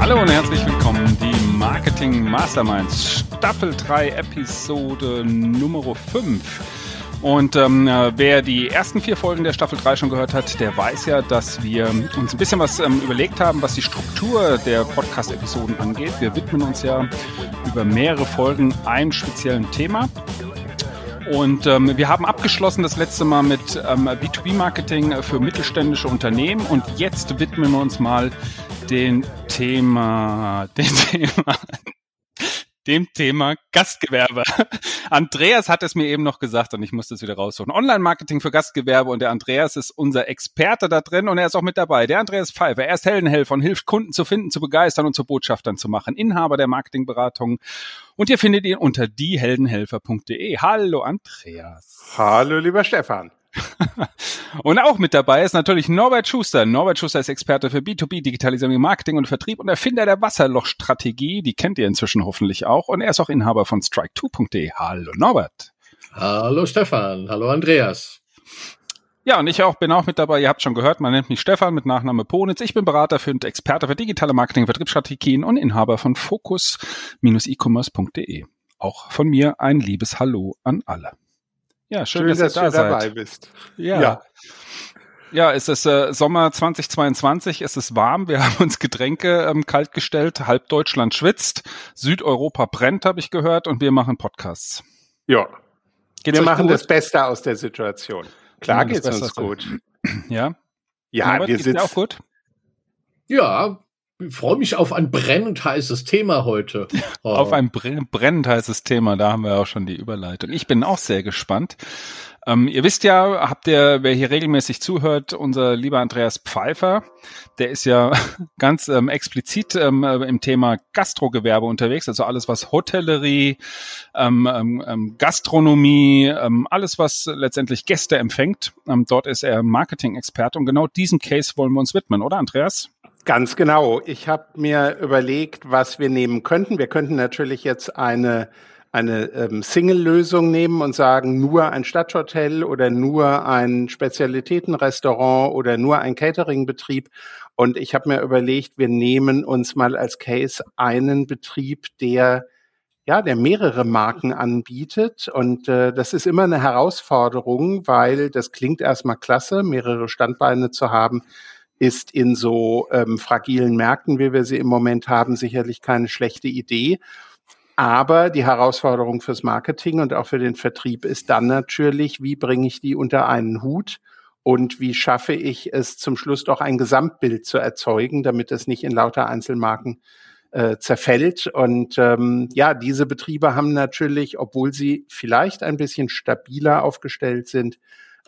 Hallo und herzlich willkommen, die Marketing Masterminds Staffel 3 Episode Nummer 5. Und ähm, äh, wer die ersten vier Folgen der Staffel 3 schon gehört hat, der weiß ja, dass wir uns ein bisschen was ähm, überlegt haben, was die Struktur der Podcast-Episoden angeht. Wir widmen uns ja über mehrere Folgen einem speziellen Thema. Und ähm, wir haben abgeschlossen das letzte Mal mit ähm, B2B-Marketing für mittelständische Unternehmen und jetzt widmen wir uns mal den Thema, den Thema dem Thema Gastgewerbe. Andreas hat es mir eben noch gesagt und ich musste es wieder raussuchen. Online-Marketing für Gastgewerbe und der Andreas ist unser Experte da drin und er ist auch mit dabei. Der Andreas Pfeiffer, er ist Heldenhelfer und hilft Kunden zu finden, zu begeistern und zu Botschaftern zu machen. Inhaber der Marketingberatung und ihr findet ihn unter dieheldenhelfer.de. Hallo Andreas. Hallo lieber Stefan. und auch mit dabei ist natürlich Norbert Schuster. Norbert Schuster ist Experte für B2B, Digitalisierung, Marketing und Vertrieb und Erfinder der Wasserlochstrategie. Die kennt ihr inzwischen hoffentlich auch. Und er ist auch Inhaber von strike2.de. Hallo Norbert. Hallo Stefan. Hallo Andreas. Ja, und ich auch bin auch mit dabei. Ihr habt schon gehört, man nennt mich Stefan mit Nachname Ponitz. Ich bin Berater für und Experte für digitale Marketing, Vertriebsstrategien und Inhaber von Focus-e-commerce.de. Auch von mir ein liebes Hallo an alle. Ja, schön, schön dass, dass, ihr da du dabei bist. Ja. ja. Ja, es ist äh, Sommer 2022, es ist warm, wir haben uns Getränke ähm, kalt gestellt, halb Deutschland schwitzt, Südeuropa brennt, habe ich gehört, und wir machen Podcasts. Ja, geht's wir machen gut? das Beste aus der Situation. Klar geht's uns gut. Ja? Ja, Robert, wir sitzen... auch gut? Ja, freue mich auf ein brennend heißes Thema heute. Oh. auf ein brennend heißes Thema, da haben wir auch schon die Überleitung. Ich bin auch sehr gespannt. Ähm, ihr wisst ja, habt ihr, wer hier regelmäßig zuhört, unser lieber Andreas Pfeiffer, der ist ja ganz ähm, explizit ähm, äh, im Thema Gastrogewerbe unterwegs, also alles was Hotellerie, ähm, ähm, ähm Gastronomie, alles was letztendlich Gäste empfängt. Dort ist er Marketing-Experte und genau diesen Case wollen wir uns widmen, oder Andreas? Ganz genau. Ich habe mir überlegt, was wir nehmen könnten. Wir könnten natürlich jetzt eine eine ähm, Single-Lösung nehmen und sagen, nur ein Stadthotel oder nur ein Spezialitätenrestaurant oder nur ein Cateringbetrieb. Und ich habe mir überlegt, wir nehmen uns mal als Case einen Betrieb, der ja, der mehrere Marken anbietet. Und äh, das ist immer eine Herausforderung, weil das klingt erstmal klasse, mehrere Standbeine zu haben, ist in so ähm, fragilen Märkten, wie wir sie im Moment haben, sicherlich keine schlechte Idee. Aber die Herausforderung fürs Marketing und auch für den Vertrieb ist dann natürlich, wie bringe ich die unter einen Hut und wie schaffe ich es zum Schluss doch ein Gesamtbild zu erzeugen, damit es nicht in lauter Einzelmarken äh, zerfällt. Und ähm, ja, diese Betriebe haben natürlich, obwohl sie vielleicht ein bisschen stabiler aufgestellt sind,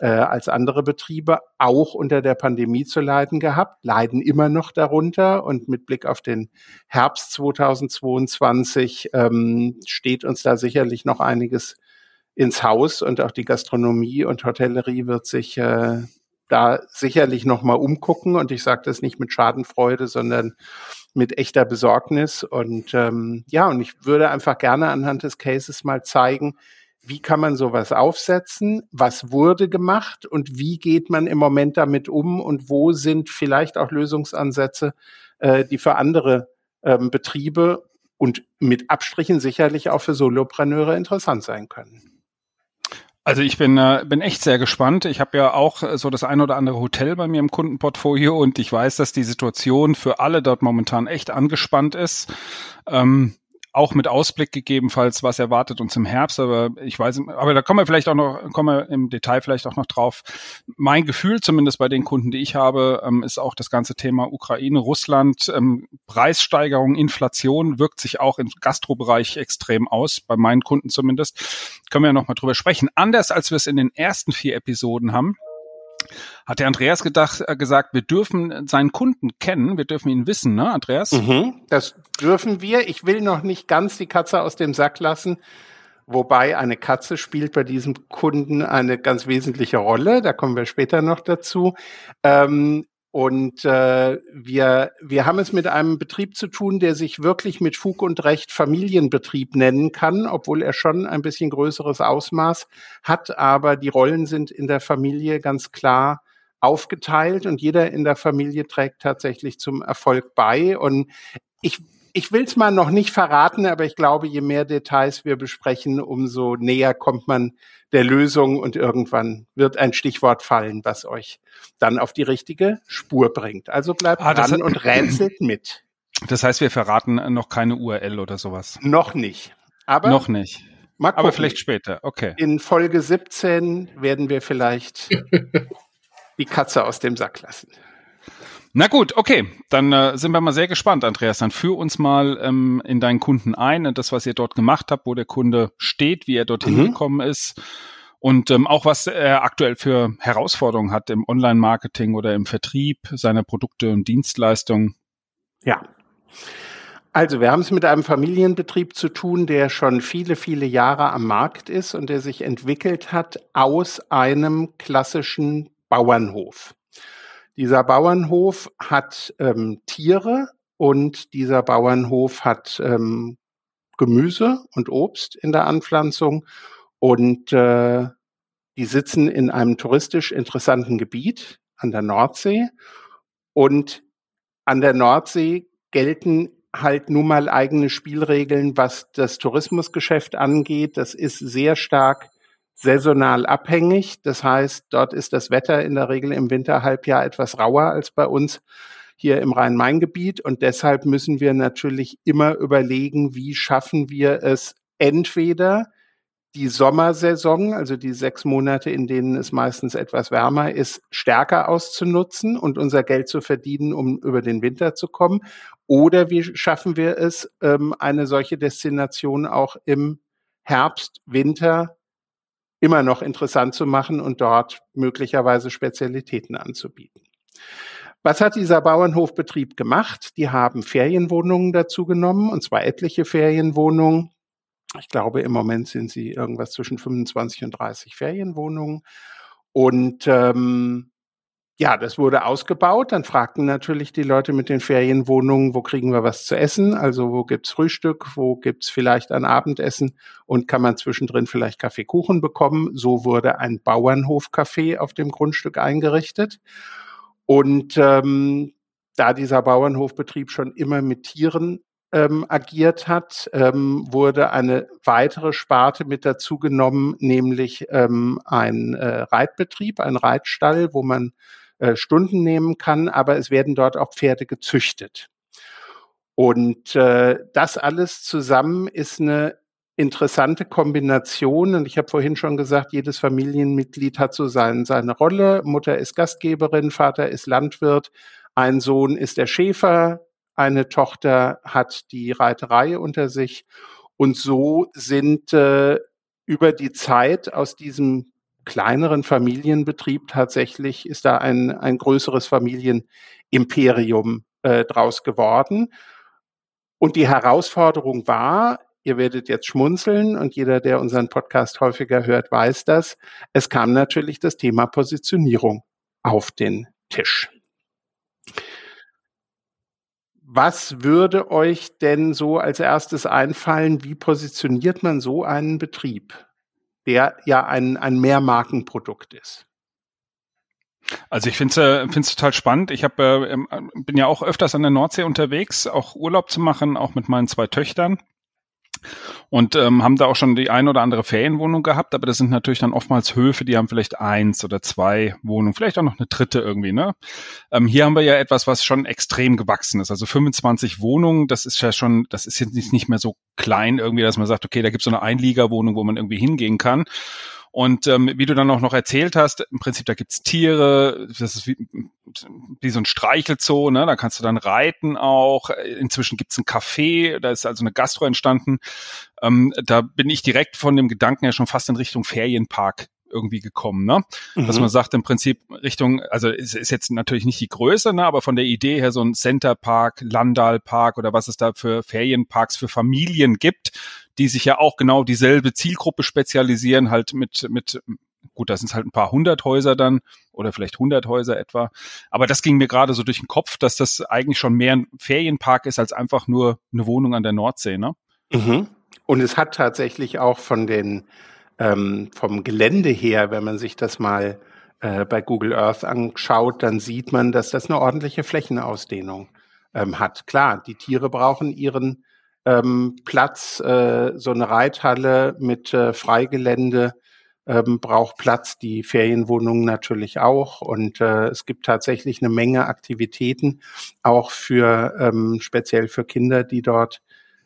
äh, als andere Betriebe auch unter der Pandemie zu leiden gehabt, leiden immer noch darunter. Und mit Blick auf den Herbst 2022 ähm, steht uns da sicherlich noch einiges ins Haus. Und auch die Gastronomie und Hotellerie wird sich äh, da sicherlich noch mal umgucken. Und ich sage das nicht mit Schadenfreude, sondern mit echter Besorgnis. Und ähm, ja und ich würde einfach gerne anhand des Cases mal zeigen, wie kann man sowas aufsetzen? Was wurde gemacht und wie geht man im Moment damit um und wo sind vielleicht auch Lösungsansätze, äh, die für andere ähm, Betriebe und mit Abstrichen sicherlich auch für Solopreneure interessant sein können? Also ich bin, äh, bin echt sehr gespannt. Ich habe ja auch so das ein oder andere Hotel bei mir im Kundenportfolio und ich weiß, dass die Situation für alle dort momentan echt angespannt ist. Ähm, auch mit Ausblick gegebenenfalls, was erwartet uns im Herbst, aber ich weiß, aber da kommen wir vielleicht auch noch, kommen wir im Detail vielleicht auch noch drauf. Mein Gefühl, zumindest bei den Kunden, die ich habe, ähm, ist auch das ganze Thema Ukraine, Russland, ähm, Preissteigerung, Inflation wirkt sich auch im Gastrobereich extrem aus, bei meinen Kunden zumindest. Können wir ja noch mal drüber sprechen. Anders als wir es in den ersten vier Episoden haben, hat der Andreas gedacht, äh, gesagt, wir dürfen seinen Kunden kennen, wir dürfen ihn wissen, ne, Andreas? Mhm, das dürfen wir. Ich will noch nicht ganz die Katze aus dem Sack lassen. Wobei eine Katze spielt bei diesem Kunden eine ganz wesentliche Rolle. Da kommen wir später noch dazu. Ähm, Und äh, wir, wir haben es mit einem Betrieb zu tun, der sich wirklich mit Fug und Recht Familienbetrieb nennen kann, obwohl er schon ein bisschen größeres Ausmaß hat. Aber die Rollen sind in der Familie ganz klar aufgeteilt und jeder in der Familie trägt tatsächlich zum Erfolg bei. Und ich ich will es mal noch nicht verraten, aber ich glaube, je mehr Details wir besprechen, umso näher kommt man der Lösung und irgendwann wird ein Stichwort fallen, was euch dann auf die richtige Spur bringt. Also bleibt ah, dran und rätselt mit. Das heißt, wir verraten noch keine URL oder sowas. Noch nicht. Aber noch nicht. Aber vielleicht später. Okay. In Folge 17 werden wir vielleicht die Katze aus dem Sack lassen. Na gut, okay, dann äh, sind wir mal sehr gespannt, Andreas. Dann führ uns mal ähm, in deinen Kunden ein, und das, was ihr dort gemacht habt, wo der Kunde steht, wie er dorthin mhm. gekommen ist und ähm, auch was er aktuell für Herausforderungen hat im Online-Marketing oder im Vertrieb seiner Produkte und Dienstleistungen. Ja. Also wir haben es mit einem Familienbetrieb zu tun, der schon viele, viele Jahre am Markt ist und der sich entwickelt hat aus einem klassischen Bauernhof. Dieser Bauernhof hat ähm, Tiere und dieser Bauernhof hat ähm, Gemüse und Obst in der Anpflanzung und äh, die sitzen in einem touristisch interessanten Gebiet an der Nordsee und an der Nordsee gelten halt nun mal eigene Spielregeln, was das Tourismusgeschäft angeht. Das ist sehr stark saisonal abhängig. Das heißt, dort ist das Wetter in der Regel im Winterhalbjahr etwas rauer als bei uns hier im Rhein-Main-Gebiet. Und deshalb müssen wir natürlich immer überlegen, wie schaffen wir es entweder die Sommersaison, also die sechs Monate, in denen es meistens etwas wärmer ist, stärker auszunutzen und unser Geld zu verdienen, um über den Winter zu kommen. Oder wie schaffen wir es, ähm, eine solche Destination auch im Herbst, Winter immer noch interessant zu machen und dort möglicherweise Spezialitäten anzubieten. Was hat dieser Bauernhofbetrieb gemacht? Die haben Ferienwohnungen dazu genommen, und zwar etliche Ferienwohnungen. Ich glaube, im Moment sind sie irgendwas zwischen 25 und 30 Ferienwohnungen. Und ähm, ja, das wurde ausgebaut. Dann fragten natürlich die Leute mit den Ferienwohnungen, wo kriegen wir was zu essen? Also wo gibt's Frühstück? Wo gibt's vielleicht ein Abendessen? Und kann man zwischendrin vielleicht Kaffeekuchen bekommen? So wurde ein Bauernhofcafé auf dem Grundstück eingerichtet. Und ähm, da dieser Bauernhofbetrieb schon immer mit Tieren ähm, agiert hat, ähm, wurde eine weitere Sparte mit dazu genommen, nämlich ähm, ein äh, Reitbetrieb, ein Reitstall, wo man äh, Stunden nehmen kann, aber es werden dort auch Pferde gezüchtet. Und äh, das alles zusammen ist eine interessante Kombination. Und ich habe vorhin schon gesagt, jedes Familienmitglied hat so sein, seine Rolle. Mutter ist Gastgeberin, Vater ist Landwirt, ein Sohn ist der Schäfer, eine Tochter hat die Reiterei unter sich. Und so sind äh, über die Zeit aus diesem kleineren Familienbetrieb tatsächlich ist da ein, ein größeres Familienimperium äh, draus geworden. Und die Herausforderung war, ihr werdet jetzt schmunzeln und jeder, der unseren Podcast häufiger hört, weiß das, es kam natürlich das Thema Positionierung auf den Tisch. Was würde euch denn so als erstes einfallen? Wie positioniert man so einen Betrieb? Der ja ein, ein Mehrmarkenprodukt ist. Also ich finde es äh, total spannend. Ich hab, äh, bin ja auch öfters an der Nordsee unterwegs, auch Urlaub zu machen, auch mit meinen zwei Töchtern und ähm, haben da auch schon die ein oder andere Ferienwohnung gehabt, aber das sind natürlich dann oftmals Höfe, die haben vielleicht eins oder zwei Wohnungen, vielleicht auch noch eine dritte irgendwie. Ne? Ähm, hier haben wir ja etwas, was schon extrem gewachsen ist. Also 25 Wohnungen, das ist ja schon, das ist jetzt nicht mehr so klein irgendwie, dass man sagt, okay, da gibt es so eine Einliegerwohnung, wo man irgendwie hingehen kann. Und ähm, wie du dann auch noch erzählt hast, im Prinzip, da gibt's Tiere, das ist wie, wie so ein Streichelzoo, ne? da kannst du dann reiten auch. Inzwischen gibt's ein Café, da ist also eine Gastro entstanden. Ähm, da bin ich direkt von dem Gedanken ja schon fast in Richtung Ferienpark irgendwie gekommen, ne? Mhm. Dass man sagt im Prinzip Richtung, also es ist jetzt natürlich nicht die Größe, ne, aber von der Idee her so ein Centerpark, Landalpark oder was es da für Ferienparks für Familien gibt, die sich ja auch genau dieselbe Zielgruppe spezialisieren, halt mit, mit Gut, da sind halt ein paar hundert Häuser dann oder vielleicht hundert Häuser etwa. Aber das ging mir gerade so durch den Kopf, dass das eigentlich schon mehr ein Ferienpark ist als einfach nur eine Wohnung an der Nordsee, ne? Mhm. Und es hat tatsächlich auch von den ähm, vom Gelände her, wenn man sich das mal äh, bei Google Earth anschaut, dann sieht man, dass das eine ordentliche Flächenausdehnung ähm, hat. Klar, die Tiere brauchen ihren ähm, Platz, äh, so eine Reithalle mit äh, Freigelände ähm, braucht Platz, die Ferienwohnungen natürlich auch. Und äh, es gibt tatsächlich eine Menge Aktivitäten, auch für ähm, speziell für Kinder, die dort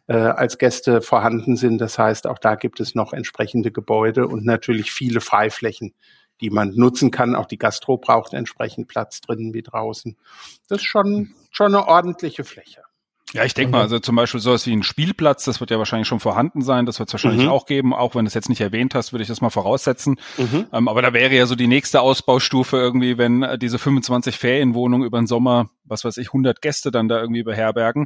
äh, als Gäste vorhanden sind. Das heißt, auch da gibt es noch entsprechende Gebäude und natürlich viele Freiflächen, die man nutzen kann. Auch die Gastro braucht entsprechend Platz drinnen wie draußen. Das ist schon, schon eine ordentliche Fläche. Ja, ich denke mal, also zum Beispiel sowas wie ein Spielplatz, das wird ja wahrscheinlich schon vorhanden sein, das wird es wahrscheinlich mhm. auch geben, auch wenn du es jetzt nicht erwähnt hast, würde ich das mal voraussetzen. Mhm. Ähm, aber da wäre ja so die nächste Ausbaustufe irgendwie, wenn äh, diese 25 Ferienwohnungen über den Sommer, was weiß ich, 100 Gäste dann da irgendwie beherbergen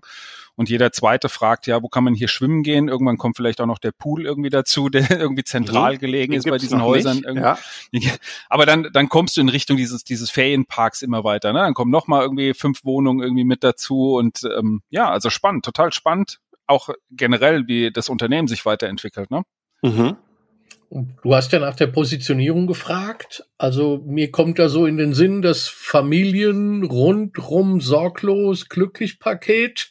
und jeder zweite fragt, ja, wo kann man hier schwimmen gehen? Irgendwann kommt vielleicht auch noch der Pool irgendwie dazu, der irgendwie zentral mhm. gelegen ist bei diesen Häusern. Ja. Aber dann, dann kommst du in Richtung dieses, dieses Ferienparks immer weiter. Ne? Dann kommen noch mal irgendwie fünf Wohnungen irgendwie mit dazu und ähm, ja, also spannend, total spannend. Auch generell, wie das Unternehmen sich weiterentwickelt. Ne? Mhm. Du hast ja nach der Positionierung gefragt. Also mir kommt da so in den Sinn das Familien rundrum sorglos glücklich Paket.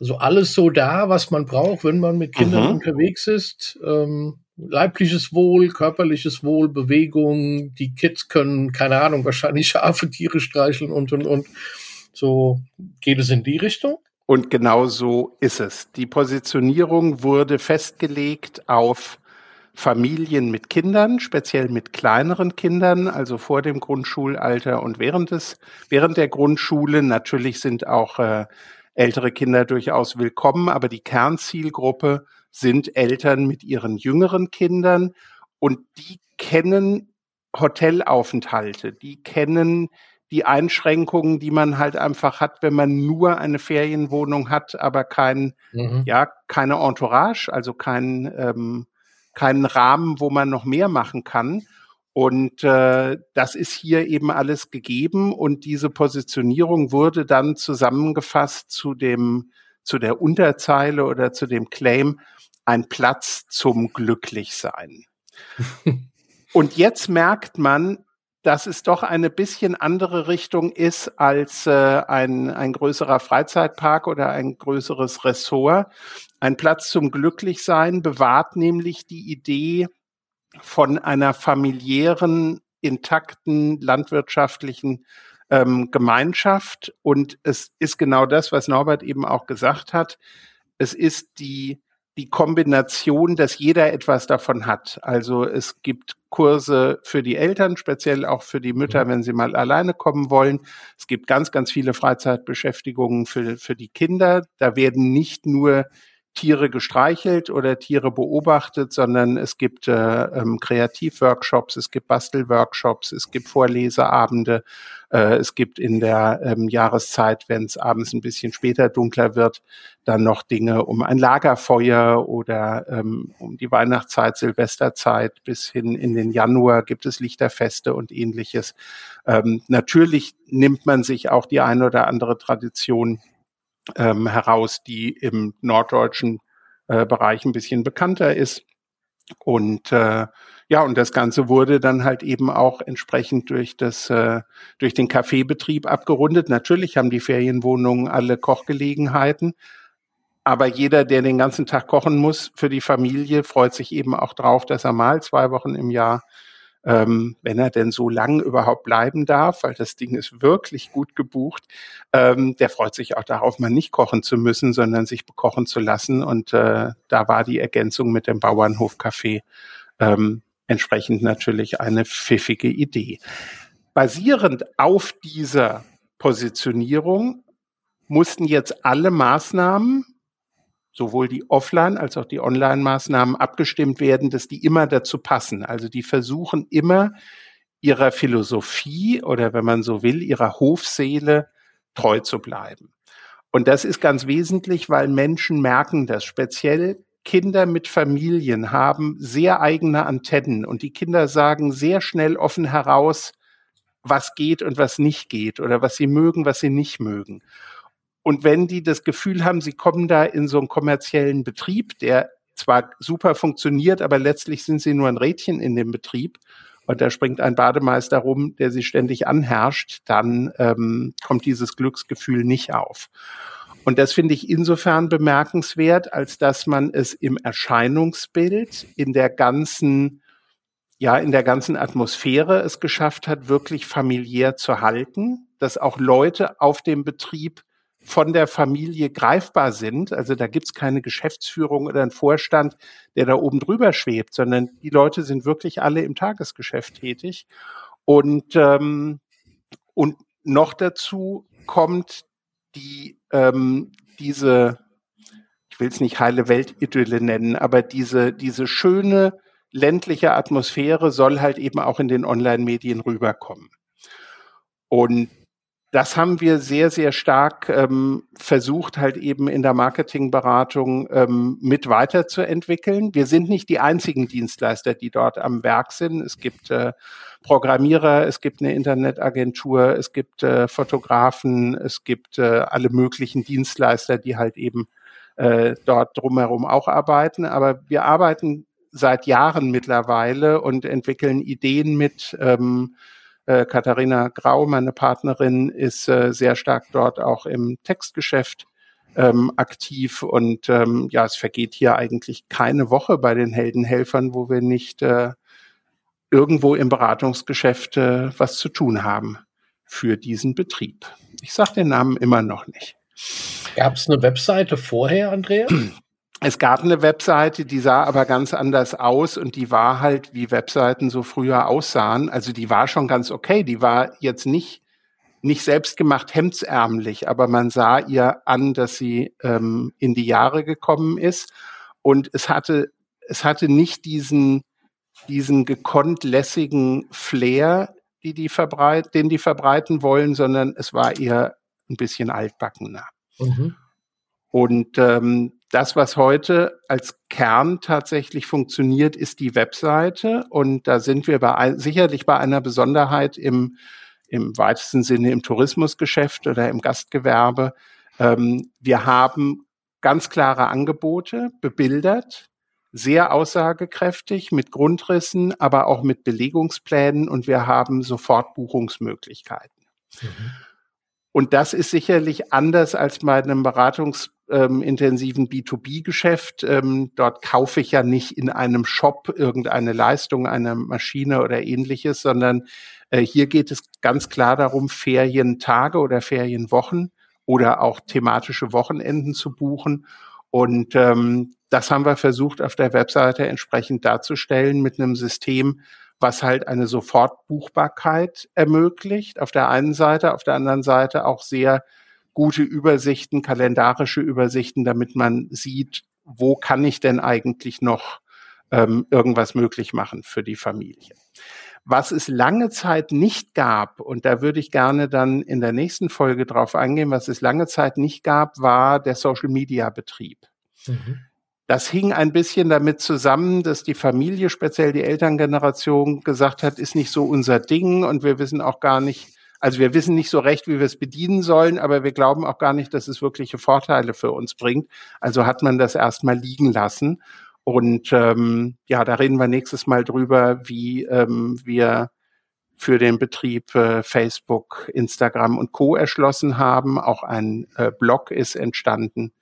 Also alles so da, was man braucht, wenn man mit Kindern mhm. unterwegs ist. Ähm, leibliches Wohl, körperliches Wohl, Bewegung. Die Kids können, keine Ahnung, wahrscheinlich scharfe Tiere streicheln und, und, und. So geht es in die Richtung. Und genau so ist es. Die Positionierung wurde festgelegt auf Familien mit Kindern, speziell mit kleineren Kindern, also vor dem Grundschulalter und während des, während der Grundschule. Natürlich sind auch äh, ältere Kinder durchaus willkommen, aber die Kernzielgruppe sind Eltern mit ihren jüngeren Kindern und die kennen Hotelaufenthalte, die kennen die Einschränkungen, die man halt einfach hat, wenn man nur eine Ferienwohnung hat, aber kein, mhm. ja, keine Entourage, also kein, ähm, keinen Rahmen, wo man noch mehr machen kann. Und äh, das ist hier eben alles gegeben und diese Positionierung wurde dann zusammengefasst zu dem zu der Unterzeile oder zu dem Claim ein Platz zum Glücklichsein. und jetzt merkt man, dass es doch eine bisschen andere Richtung ist als äh, ein, ein größerer Freizeitpark oder ein größeres Ressort. Ein Platz zum Glücklichsein bewahrt nämlich die Idee, von einer familiären, intakten, landwirtschaftlichen ähm, Gemeinschaft. Und es ist genau das, was Norbert eben auch gesagt hat. Es ist die, die Kombination, dass jeder etwas davon hat. Also es gibt Kurse für die Eltern, speziell auch für die Mütter, wenn sie mal alleine kommen wollen. Es gibt ganz, ganz viele Freizeitbeschäftigungen für, für die Kinder. Da werden nicht nur Tiere gestreichelt oder Tiere beobachtet, sondern es gibt äh, ähm, Kreativworkshops, es gibt Bastelworkshops, es gibt Vorleseabende, äh, es gibt in der ähm, Jahreszeit, wenn es abends ein bisschen später dunkler wird, dann noch Dinge um ein Lagerfeuer oder ähm, um die Weihnachtszeit, Silvesterzeit bis hin in den Januar gibt es Lichterfeste und ähnliches. Ähm, natürlich nimmt man sich auch die eine oder andere Tradition ähm, heraus, die im norddeutschen äh, Bereich ein bisschen bekannter ist. Und äh, ja, und das Ganze wurde dann halt eben auch entsprechend durch das äh, durch den Kaffeebetrieb abgerundet. Natürlich haben die Ferienwohnungen alle Kochgelegenheiten, aber jeder, der den ganzen Tag kochen muss für die Familie, freut sich eben auch drauf, dass er mal zwei Wochen im Jahr ähm, wenn er denn so lang überhaupt bleiben darf, weil das Ding ist wirklich gut gebucht. Ähm, der freut sich auch darauf, mal nicht kochen zu müssen, sondern sich bekochen zu lassen. Und äh, da war die Ergänzung mit dem Bauernhofcafé ähm, entsprechend natürlich eine pfiffige Idee. Basierend auf dieser Positionierung mussten jetzt alle Maßnahmen sowohl die Offline- als auch die Online-Maßnahmen abgestimmt werden, dass die immer dazu passen. Also die versuchen immer ihrer Philosophie oder wenn man so will, ihrer Hofseele treu zu bleiben. Und das ist ganz wesentlich, weil Menschen merken das speziell Kinder mit Familien haben sehr eigene Antennen und die Kinder sagen sehr schnell offen heraus, was geht und was nicht geht oder was sie mögen, was sie nicht mögen. Und wenn die das Gefühl haben, sie kommen da in so einen kommerziellen Betrieb, der zwar super funktioniert, aber letztlich sind sie nur ein Rädchen in dem Betrieb und da springt ein Bademeister rum, der sie ständig anherrscht, dann ähm, kommt dieses Glücksgefühl nicht auf. Und das finde ich insofern bemerkenswert, als dass man es im Erscheinungsbild, in der ganzen, ja, in der ganzen Atmosphäre es geschafft hat, wirklich familiär zu halten, dass auch Leute auf dem Betrieb von der Familie greifbar sind. Also da gibt's keine Geschäftsführung oder einen Vorstand, der da oben drüber schwebt, sondern die Leute sind wirklich alle im Tagesgeschäft tätig. Und, ähm, und noch dazu kommt die, ähm, diese, ich will es nicht heile Weltidylle nennen, aber diese, diese schöne ländliche Atmosphäre soll halt eben auch in den Online-Medien rüberkommen. Und das haben wir sehr, sehr stark ähm, versucht, halt eben in der Marketingberatung ähm, mit weiterzuentwickeln. Wir sind nicht die einzigen Dienstleister, die dort am Werk sind. Es gibt äh, Programmierer, es gibt eine Internetagentur, es gibt äh, Fotografen, es gibt äh, alle möglichen Dienstleister, die halt eben äh, dort drumherum auch arbeiten. Aber wir arbeiten seit Jahren mittlerweile und entwickeln Ideen mit. Ähm, äh, Katharina Grau, meine Partnerin, ist äh, sehr stark dort auch im Textgeschäft ähm, aktiv und ähm, ja, es vergeht hier eigentlich keine Woche bei den Heldenhelfern, wo wir nicht äh, irgendwo im Beratungsgeschäft äh, was zu tun haben für diesen Betrieb. Ich sage den Namen immer noch nicht. Gab es eine Webseite vorher, Andrea? Es gab eine Webseite, die sah aber ganz anders aus und die war halt, wie Webseiten so früher aussahen. Also die war schon ganz okay. Die war jetzt nicht, nicht selbstgemacht hemdsärmlich, aber man sah ihr an, dass sie ähm, in die Jahre gekommen ist. Und es hatte, es hatte nicht diesen, diesen gekonnt lässigen Flair, die die verbreit, den die verbreiten wollen, sondern es war eher ein bisschen altbackener. Mhm. Und ähm, das, was heute als Kern tatsächlich funktioniert, ist die Webseite. Und da sind wir bei, sicherlich bei einer Besonderheit im, im weitesten Sinne im Tourismusgeschäft oder im Gastgewerbe. Ähm, wir haben ganz klare Angebote, bebildert, sehr aussagekräftig mit Grundrissen, aber auch mit Belegungsplänen und wir haben sofort Buchungsmöglichkeiten. Mhm. Und das ist sicherlich anders als bei einem beratungsintensiven B2B-Geschäft. Ähm, dort kaufe ich ja nicht in einem Shop irgendeine Leistung, eine Maschine oder ähnliches, sondern äh, hier geht es ganz klar darum, Ferientage oder Ferienwochen oder auch thematische Wochenenden zu buchen. Und ähm, das haben wir versucht auf der Webseite entsprechend darzustellen mit einem System, was halt eine Sofortbuchbarkeit ermöglicht. Auf der einen Seite, auf der anderen Seite auch sehr gute Übersichten, kalendarische Übersichten, damit man sieht, wo kann ich denn eigentlich noch ähm, irgendwas möglich machen für die Familie. Was es lange Zeit nicht gab, und da würde ich gerne dann in der nächsten Folge drauf eingehen, was es lange Zeit nicht gab, war der Social Media Betrieb. Mhm. Das hing ein bisschen damit zusammen, dass die Familie, speziell die Elterngeneration, gesagt hat, ist nicht so unser Ding und wir wissen auch gar nicht, also wir wissen nicht so recht, wie wir es bedienen sollen, aber wir glauben auch gar nicht, dass es wirkliche Vorteile für uns bringt. Also hat man das erstmal liegen lassen. Und ähm, ja, da reden wir nächstes Mal drüber, wie ähm, wir für den Betrieb äh, Facebook, Instagram und Co. erschlossen haben. Auch ein äh, Blog ist entstanden.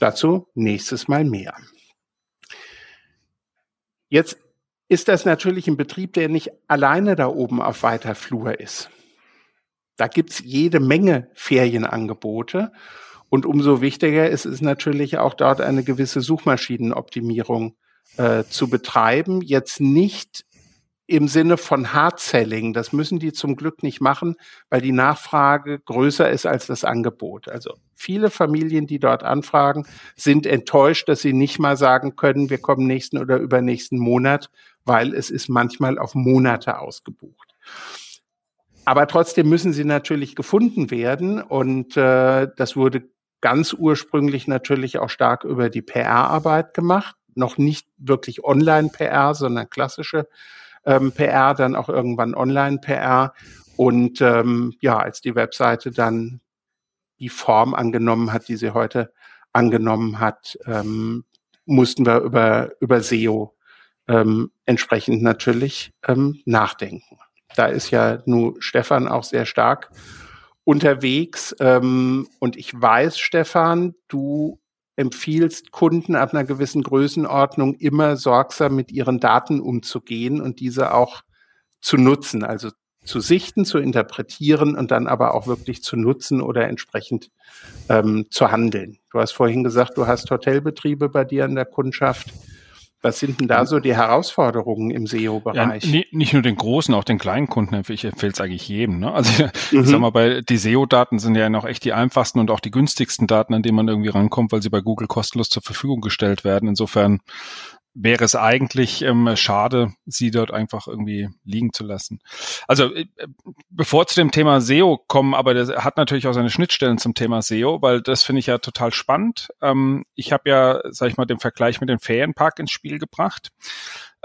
Dazu nächstes Mal mehr. Jetzt ist das natürlich ein Betrieb, der nicht alleine da oben auf weiter Flur ist. Da gibt's jede Menge Ferienangebote. Und umso wichtiger ist es natürlich auch dort eine gewisse Suchmaschinenoptimierung äh, zu betreiben. Jetzt nicht im Sinne von Hard-Selling. Das müssen die zum Glück nicht machen, weil die Nachfrage größer ist als das Angebot. Also viele Familien, die dort anfragen, sind enttäuscht, dass sie nicht mal sagen können, wir kommen nächsten oder übernächsten Monat, weil es ist manchmal auf Monate ausgebucht. Aber trotzdem müssen sie natürlich gefunden werden und äh, das wurde ganz ursprünglich natürlich auch stark über die PR-Arbeit gemacht. Noch nicht wirklich Online-PR, sondern klassische ähm, PR, dann auch irgendwann Online-PR. Und ähm, ja, als die Webseite dann die Form angenommen hat, die sie heute angenommen hat, ähm, mussten wir über, über SEO ähm, entsprechend natürlich ähm, nachdenken. Da ist ja nur Stefan auch sehr stark unterwegs. Ähm, und ich weiß, Stefan, du empfiehlst Kunden ab einer gewissen Größenordnung immer sorgsam mit ihren Daten umzugehen und diese auch zu nutzen, also zu sichten, zu interpretieren und dann aber auch wirklich zu nutzen oder entsprechend ähm, zu handeln. Du hast vorhin gesagt, du hast Hotelbetriebe bei dir in der Kundschaft. Was sind denn da so die Herausforderungen im SEO-Bereich? Ja, nicht nur den großen, auch den kleinen Kunden. Ich empfehle es eigentlich jedem. Ne? Also mhm. ich sag mal, bei die SEO-Daten sind ja noch echt die einfachsten und auch die günstigsten Daten, an denen man irgendwie rankommt, weil sie bei Google kostenlos zur Verfügung gestellt werden. Insofern wäre es eigentlich ähm, schade, sie dort einfach irgendwie liegen zu lassen. Also äh, bevor zu dem Thema SEO kommen, aber das hat natürlich auch seine Schnittstellen zum Thema SEO, weil das finde ich ja total spannend. Ähm, ich habe ja, sag ich mal, den Vergleich mit dem Ferienpark ins Spiel gebracht.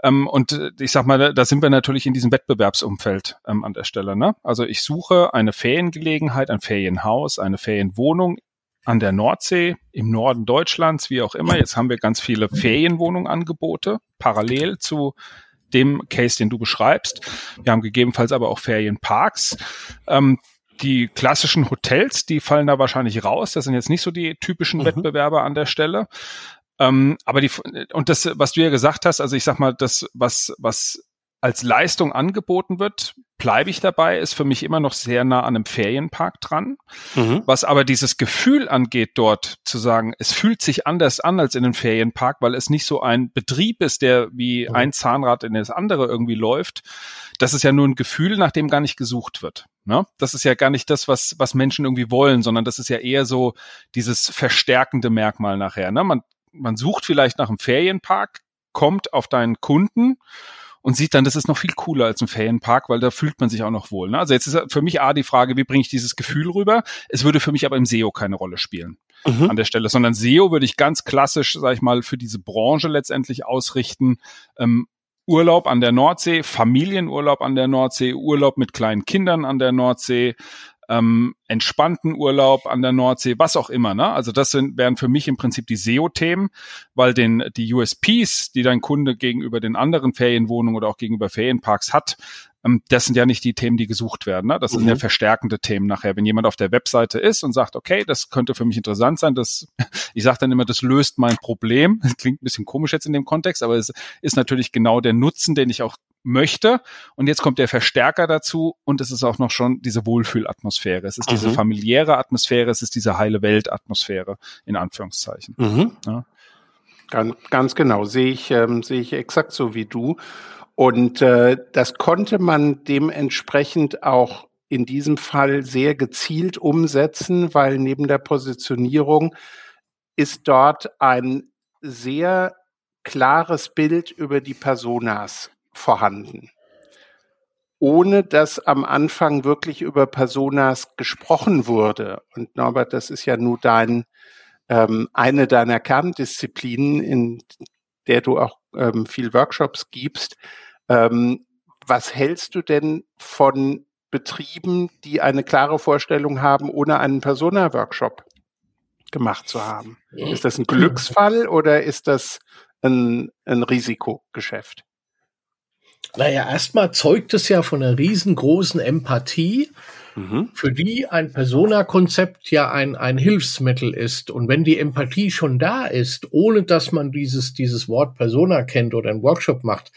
Ähm, und äh, ich sag mal, da sind wir natürlich in diesem Wettbewerbsumfeld ähm, an der Stelle. Ne? Also ich suche eine Feriengelegenheit, ein Ferienhaus, eine Ferienwohnung an der Nordsee, im Norden Deutschlands, wie auch immer. Jetzt haben wir ganz viele Ferienwohnungangebote parallel zu dem Case, den du beschreibst. Wir haben gegebenenfalls aber auch Ferienparks. Ähm, die klassischen Hotels, die fallen da wahrscheinlich raus. Das sind jetzt nicht so die typischen mhm. Wettbewerber an der Stelle. Ähm, aber die, und das, was du ja gesagt hast, also ich sag mal, das, was, was als Leistung angeboten wird, bleibe ich dabei, ist für mich immer noch sehr nah an einem Ferienpark dran. Mhm. Was aber dieses Gefühl angeht, dort zu sagen, es fühlt sich anders an als in einem Ferienpark, weil es nicht so ein Betrieb ist, der wie mhm. ein Zahnrad in das andere irgendwie läuft. Das ist ja nur ein Gefühl, nach dem gar nicht gesucht wird. Ne? Das ist ja gar nicht das, was, was Menschen irgendwie wollen, sondern das ist ja eher so dieses verstärkende Merkmal nachher. Ne? Man, man sucht vielleicht nach einem Ferienpark, kommt auf deinen Kunden und sieht dann, das ist noch viel cooler als ein Ferienpark, weil da fühlt man sich auch noch wohl. Ne? Also jetzt ist für mich A die Frage, wie bringe ich dieses Gefühl rüber? Es würde für mich aber im SEO keine Rolle spielen. Mhm. an der Stelle, sondern SEO würde ich ganz klassisch, sag ich mal, für diese Branche letztendlich ausrichten. Ähm, Urlaub an der Nordsee, Familienurlaub an der Nordsee, Urlaub mit kleinen Kindern an der Nordsee, ähm, entspannten Urlaub an der Nordsee, was auch immer. Ne? Also das sind, wären für mich im Prinzip die SEO-Themen, weil den, die USPs, die dein Kunde gegenüber den anderen Ferienwohnungen oder auch gegenüber Ferienparks hat, ähm, das sind ja nicht die Themen, die gesucht werden. Ne? Das mhm. sind ja mhm. verstärkende Themen nachher. Wenn jemand auf der Webseite ist und sagt, okay, das könnte für mich interessant sein, das, ich sage dann immer, das löst mein Problem. Das klingt ein bisschen komisch jetzt in dem Kontext, aber es ist natürlich genau der Nutzen, den ich auch möchte. Und jetzt kommt der Verstärker dazu und es ist auch noch schon diese Wohlfühlatmosphäre. Es ist mhm. diese familiäre Atmosphäre, es ist diese heile Welt-Atmosphäre, in Anführungszeichen. Mhm. Ja. Ganz, ganz genau, sehe ich, ähm, sehe ich exakt so wie du. Und äh, das konnte man dementsprechend auch in diesem Fall sehr gezielt umsetzen, weil neben der Positionierung ist dort ein sehr klares Bild über die Personas vorhanden. Ohne dass am Anfang wirklich über Personas gesprochen wurde. Und Norbert, das ist ja nur dein, ähm, eine deiner Kerndisziplinen, in der du auch ähm, viel Workshops gibst. Ähm, was hältst du denn von Betrieben, die eine klare Vorstellung haben, ohne einen Persona-Workshop gemacht zu haben? Ist das ein Glücksfall oder ist das ein, ein Risikogeschäft? Naja, erstmal zeugt es ja von einer riesengroßen Empathie, mhm. für die ein Persona-Konzept ja ein, ein Hilfsmittel ist. Und wenn die Empathie schon da ist, ohne dass man dieses, dieses Wort Persona kennt oder einen Workshop macht,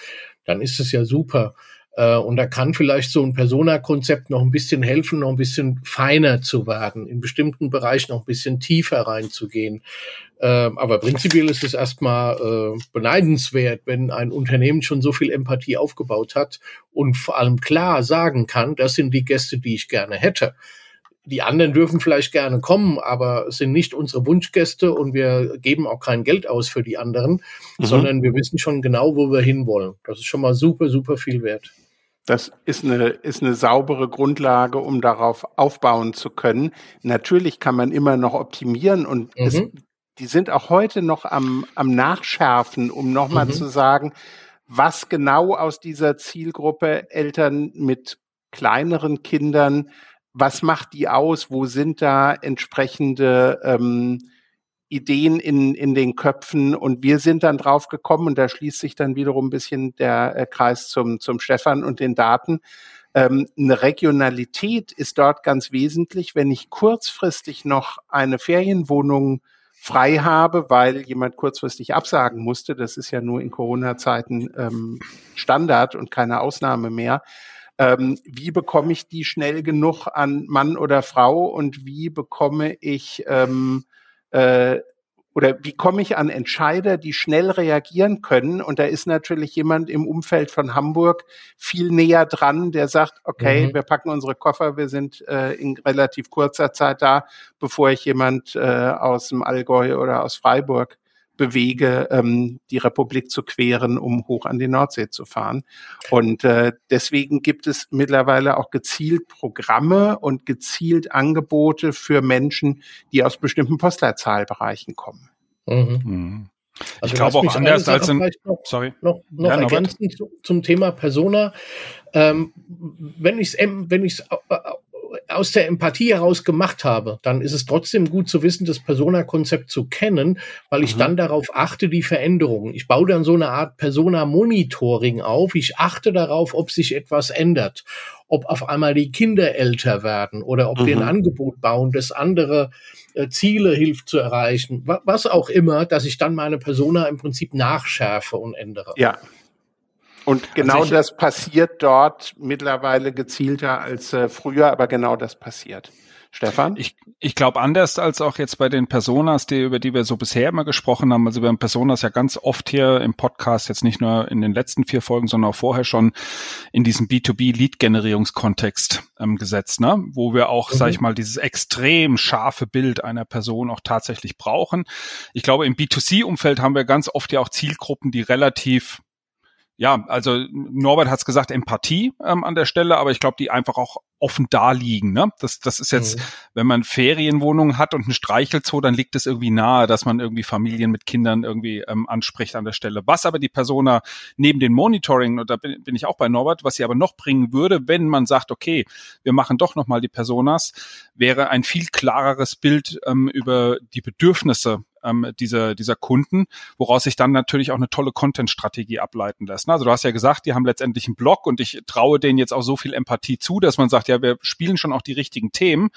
dann ist es ja super. Äh, und da kann vielleicht so ein Persona-Konzept noch ein bisschen helfen, noch ein bisschen feiner zu werden, in bestimmten Bereichen noch ein bisschen tiefer reinzugehen. Ähm, aber prinzipiell ist es erstmal äh, beneidenswert, wenn ein Unternehmen schon so viel Empathie aufgebaut hat und vor allem klar sagen kann, das sind die Gäste, die ich gerne hätte. Die anderen dürfen vielleicht gerne kommen, aber es sind nicht unsere Wunschgäste und wir geben auch kein Geld aus für die anderen, mhm. sondern wir wissen schon genau, wo wir hinwollen. Das ist schon mal super, super viel wert. Das ist eine, ist eine saubere Grundlage, um darauf aufbauen zu können. Natürlich kann man immer noch optimieren und mhm. es, die sind auch heute noch am, am Nachschärfen, um nochmal mhm. zu sagen, was genau aus dieser Zielgruppe Eltern mit kleineren Kindern, was macht die aus? Wo sind da entsprechende ähm, Ideen in, in den Köpfen und wir sind dann drauf gekommen und da schließt sich dann wiederum ein bisschen der äh, Kreis zum, zum Stefan und den Daten. Ähm, eine Regionalität ist dort ganz wesentlich. Wenn ich kurzfristig noch eine Ferienwohnung frei habe, weil jemand kurzfristig absagen musste, das ist ja nur in Corona-Zeiten ähm, Standard und keine Ausnahme mehr, ähm, wie bekomme ich die schnell genug an Mann oder Frau und wie bekomme ich ähm, äh, oder wie komme ich an Entscheider, die schnell reagieren können? Und da ist natürlich jemand im Umfeld von Hamburg viel näher dran, der sagt, okay, mhm. wir packen unsere Koffer, wir sind äh, in relativ kurzer Zeit da, bevor ich jemand äh, aus dem Allgäu oder aus Freiburg bewege, ähm, die Republik zu queren, um hoch an die Nordsee zu fahren. Und äh, deswegen gibt es mittlerweile auch gezielt Programme und gezielt Angebote für Menschen, die aus bestimmten Postleitzahlbereichen kommen. Mhm. Mhm. Also ich glaube auch anders als in, noch, sorry. noch, noch ja, ergänzend zum Thema Persona. Ähm, wenn ich es wenn ich's aus der Empathie heraus gemacht habe, dann ist es trotzdem gut zu wissen, das Persona-Konzept zu kennen, weil ich mhm. dann darauf achte, die Veränderungen. Ich baue dann so eine Art Persona-Monitoring auf. Ich achte darauf, ob sich etwas ändert, ob auf einmal die Kinder älter werden oder ob mhm. wir ein mhm. Angebot bauen, das andere äh, Ziele hilft zu erreichen, was auch immer, dass ich dann meine Persona im Prinzip nachschärfe und ändere. Ja, und genau also das passiert dort mittlerweile gezielter als äh, früher, aber genau das passiert. Stefan? Ich, ich glaube anders als auch jetzt bei den Personas, die, über die wir so bisher immer gesprochen haben. Also wir haben Personas ja ganz oft hier im Podcast, jetzt nicht nur in den letzten vier Folgen, sondern auch vorher schon in diesem B2B-Lead-Generierungskontext ähm, gesetzt, ne? wo wir auch, mhm. sag ich mal, dieses extrem scharfe Bild einer Person auch tatsächlich brauchen. Ich glaube, im B2C-Umfeld haben wir ganz oft ja auch Zielgruppen, die relativ ja, also Norbert hat es gesagt, Empathie ähm, an der Stelle, aber ich glaube, die einfach auch offen da liegen. Ne? Das, das ist jetzt, mhm. wenn man Ferienwohnungen hat und einen Streichelzoo, dann liegt es irgendwie nahe, dass man irgendwie Familien mit Kindern irgendwie ähm, anspricht an der Stelle. Was aber die Persona neben dem Monitoring, und da bin, bin ich auch bei Norbert, was sie aber noch bringen würde, wenn man sagt, okay, wir machen doch nochmal die Personas, wäre ein viel klareres Bild ähm, über die Bedürfnisse ähm, dieser, dieser Kunden, woraus sich dann natürlich auch eine tolle Content-Strategie ableiten lässt. Also du hast ja gesagt, die haben letztendlich einen Blog und ich traue denen jetzt auch so viel Empathie zu, dass man sagt, ja, wir spielen schon auch die richtigen Themen,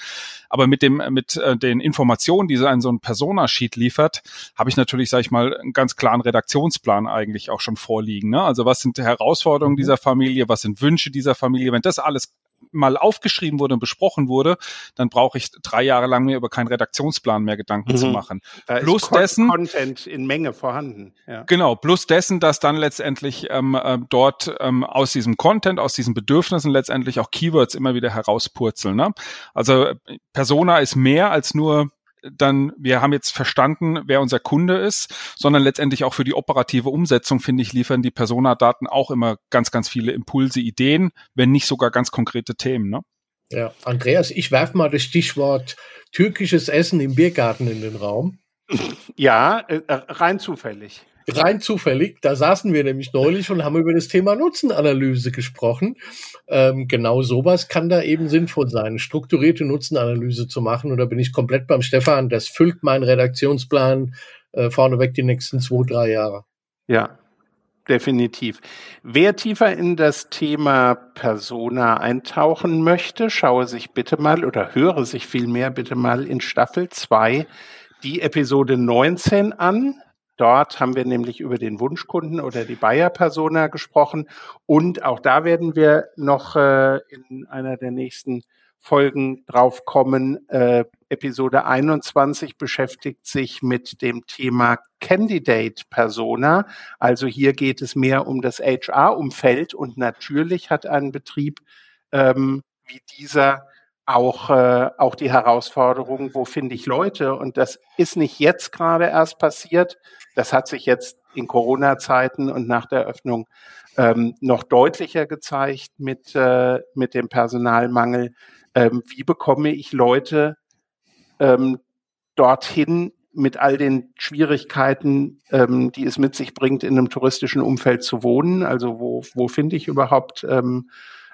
aber mit dem, mit äh, den Informationen, die so ein, so ein Persona-Sheet liefert, habe ich natürlich, sage ich mal, einen ganz klaren Redaktionsplan eigentlich auch schon vorliegen. Ne? Also was sind die Herausforderungen mhm. dieser Familie, was sind Wünsche dieser Familie? Wenn das alles mal aufgeschrieben wurde und besprochen wurde, dann brauche ich drei Jahre lang mir über keinen Redaktionsplan mehr Gedanken mhm. zu machen. Da plus ist dessen Content in Menge vorhanden. Ja. Genau, plus dessen, dass dann letztendlich ähm, äh, dort ähm, aus diesem Content, aus diesen Bedürfnissen letztendlich auch Keywords immer wieder herauspurzeln. Ne? Also Persona ist mehr als nur dann, wir haben jetzt verstanden, wer unser Kunde ist, sondern letztendlich auch für die operative Umsetzung, finde ich, liefern die Personadaten auch immer ganz, ganz viele Impulse, Ideen, wenn nicht sogar ganz konkrete Themen. Ne? Ja, Andreas, ich werfe mal das Stichwort türkisches Essen im Biergarten in den Raum. Ja, äh, rein zufällig. Rein zufällig, da saßen wir nämlich neulich und haben über das Thema Nutzenanalyse gesprochen. Ähm, genau sowas kann da eben sinnvoll sein, strukturierte Nutzenanalyse zu machen. Und da bin ich komplett beim Stefan. Das füllt meinen Redaktionsplan äh, vorneweg die nächsten zwei, drei Jahre. Ja, definitiv. Wer tiefer in das Thema Persona eintauchen möchte, schaue sich bitte mal oder höre sich vielmehr bitte mal in Staffel 2 die Episode 19 an. Dort haben wir nämlich über den Wunschkunden oder die Bayer-Persona gesprochen. Und auch da werden wir noch äh, in einer der nächsten Folgen drauf kommen. Äh, Episode 21 beschäftigt sich mit dem Thema Candidate Persona. Also hier geht es mehr um das HR-Umfeld und natürlich hat ein Betrieb ähm, wie dieser auch, äh, auch die Herausforderung, wo finde ich Leute? Und das ist nicht jetzt gerade erst passiert. Das hat sich jetzt in Corona-Zeiten und nach der Öffnung ähm, noch deutlicher gezeigt mit, äh, mit dem Personalmangel. Ähm, wie bekomme ich Leute ähm, dorthin mit all den Schwierigkeiten, ähm, die es mit sich bringt, in einem touristischen Umfeld zu wohnen? Also wo, wo finde ich überhaupt ähm,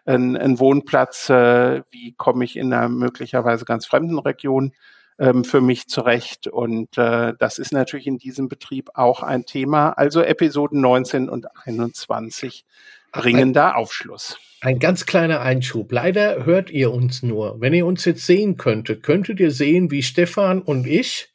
einen, einen Wohnplatz? Äh, wie komme ich in einer möglicherweise ganz fremden Region ähm, für mich zurecht? Und äh, das ist natürlich in diesem Betrieb auch ein Thema. Also Episoden 19 und 21 bringen da Aufschluss. Ein ganz kleiner Einschub. Leider hört ihr uns nur. Wenn ihr uns jetzt sehen könntet, könntet ihr sehen, wie Stefan und ich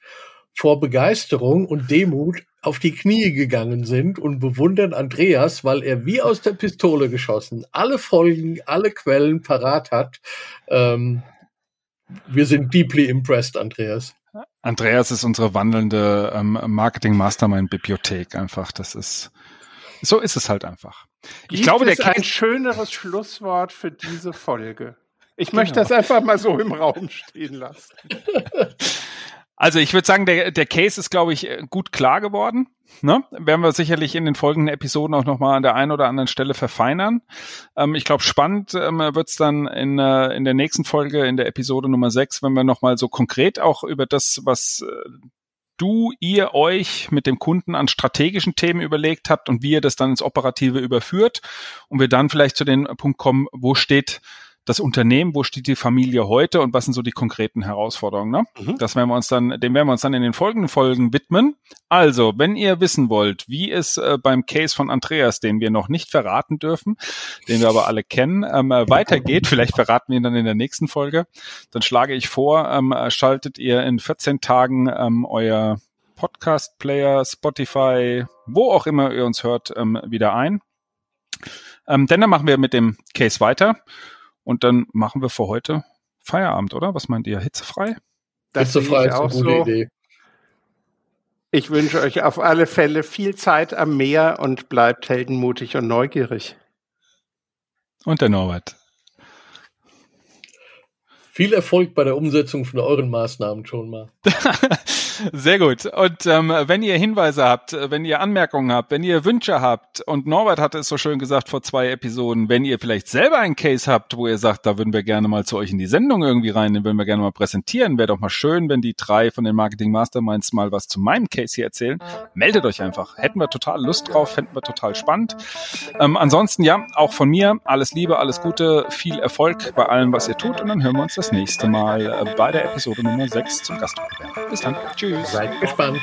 vor Begeisterung und Demut auf die Knie gegangen sind und bewundern Andreas, weil er wie aus der Pistole geschossen alle Folgen, alle Quellen parat hat. Ähm, wir sind deeply impressed, Andreas. Andreas ist unsere wandelnde ähm, Marketing-Mastermind-Bibliothek einfach. Das ist, so ist es halt einfach. Ich Gibt glaube, der ist ein schöneres Schlusswort für diese Folge. Ich genau. möchte das einfach mal so im Raum stehen lassen. Also ich würde sagen, der, der Case ist, glaube ich, gut klar geworden. Ne? Werden wir sicherlich in den folgenden Episoden auch nochmal an der einen oder anderen Stelle verfeinern. Ähm, ich glaube, spannend ähm, wird es dann in, äh, in der nächsten Folge, in der Episode Nummer 6, wenn wir nochmal so konkret auch über das, was äh, du, ihr euch mit dem Kunden an strategischen Themen überlegt habt und wie ihr das dann ins Operative überführt und wir dann vielleicht zu dem Punkt kommen, wo steht das Unternehmen, wo steht die Familie heute und was sind so die konkreten Herausforderungen. Ne? Mhm. Das werden wir uns dann, dem werden wir uns dann in den folgenden Folgen widmen. Also, wenn ihr wissen wollt, wie es äh, beim Case von Andreas, den wir noch nicht verraten dürfen, den wir aber alle kennen, ähm, äh, weitergeht, vielleicht verraten wir ihn dann in der nächsten Folge, dann schlage ich vor, ähm, schaltet ihr in 14 Tagen ähm, euer Podcast-Player, Spotify, wo auch immer ihr uns hört, ähm, wieder ein. Ähm, denn dann machen wir mit dem Case weiter. Und dann machen wir für heute Feierabend, oder? Was meint ihr? Hitzefrei? Das Hitzefrei ist eine gute so. Idee. Ich wünsche euch auf alle Fälle viel Zeit am Meer und bleibt heldenmutig und neugierig. Und der Norbert. Viel Erfolg bei der Umsetzung von euren Maßnahmen schon mal. Sehr gut. Und ähm, wenn ihr Hinweise habt, wenn ihr Anmerkungen habt, wenn ihr Wünsche habt, und Norbert hatte es so schön gesagt vor zwei Episoden, wenn ihr vielleicht selber einen Case habt, wo ihr sagt, da würden wir gerne mal zu euch in die Sendung irgendwie rein, den würden wir gerne mal präsentieren, wäre doch mal schön, wenn die drei von den Marketing Masterminds mal was zu meinem Case hier erzählen. Meldet euch einfach. Hätten wir total Lust drauf, fänden wir total spannend. Ähm, ansonsten ja, auch von mir alles Liebe, alles Gute, viel Erfolg bei allem, was ihr tut, und dann hören wir uns das nächste Mal äh, bei der Episode Nummer 6 zum Gast. Bis dann. Tschüss. Seid gespannt.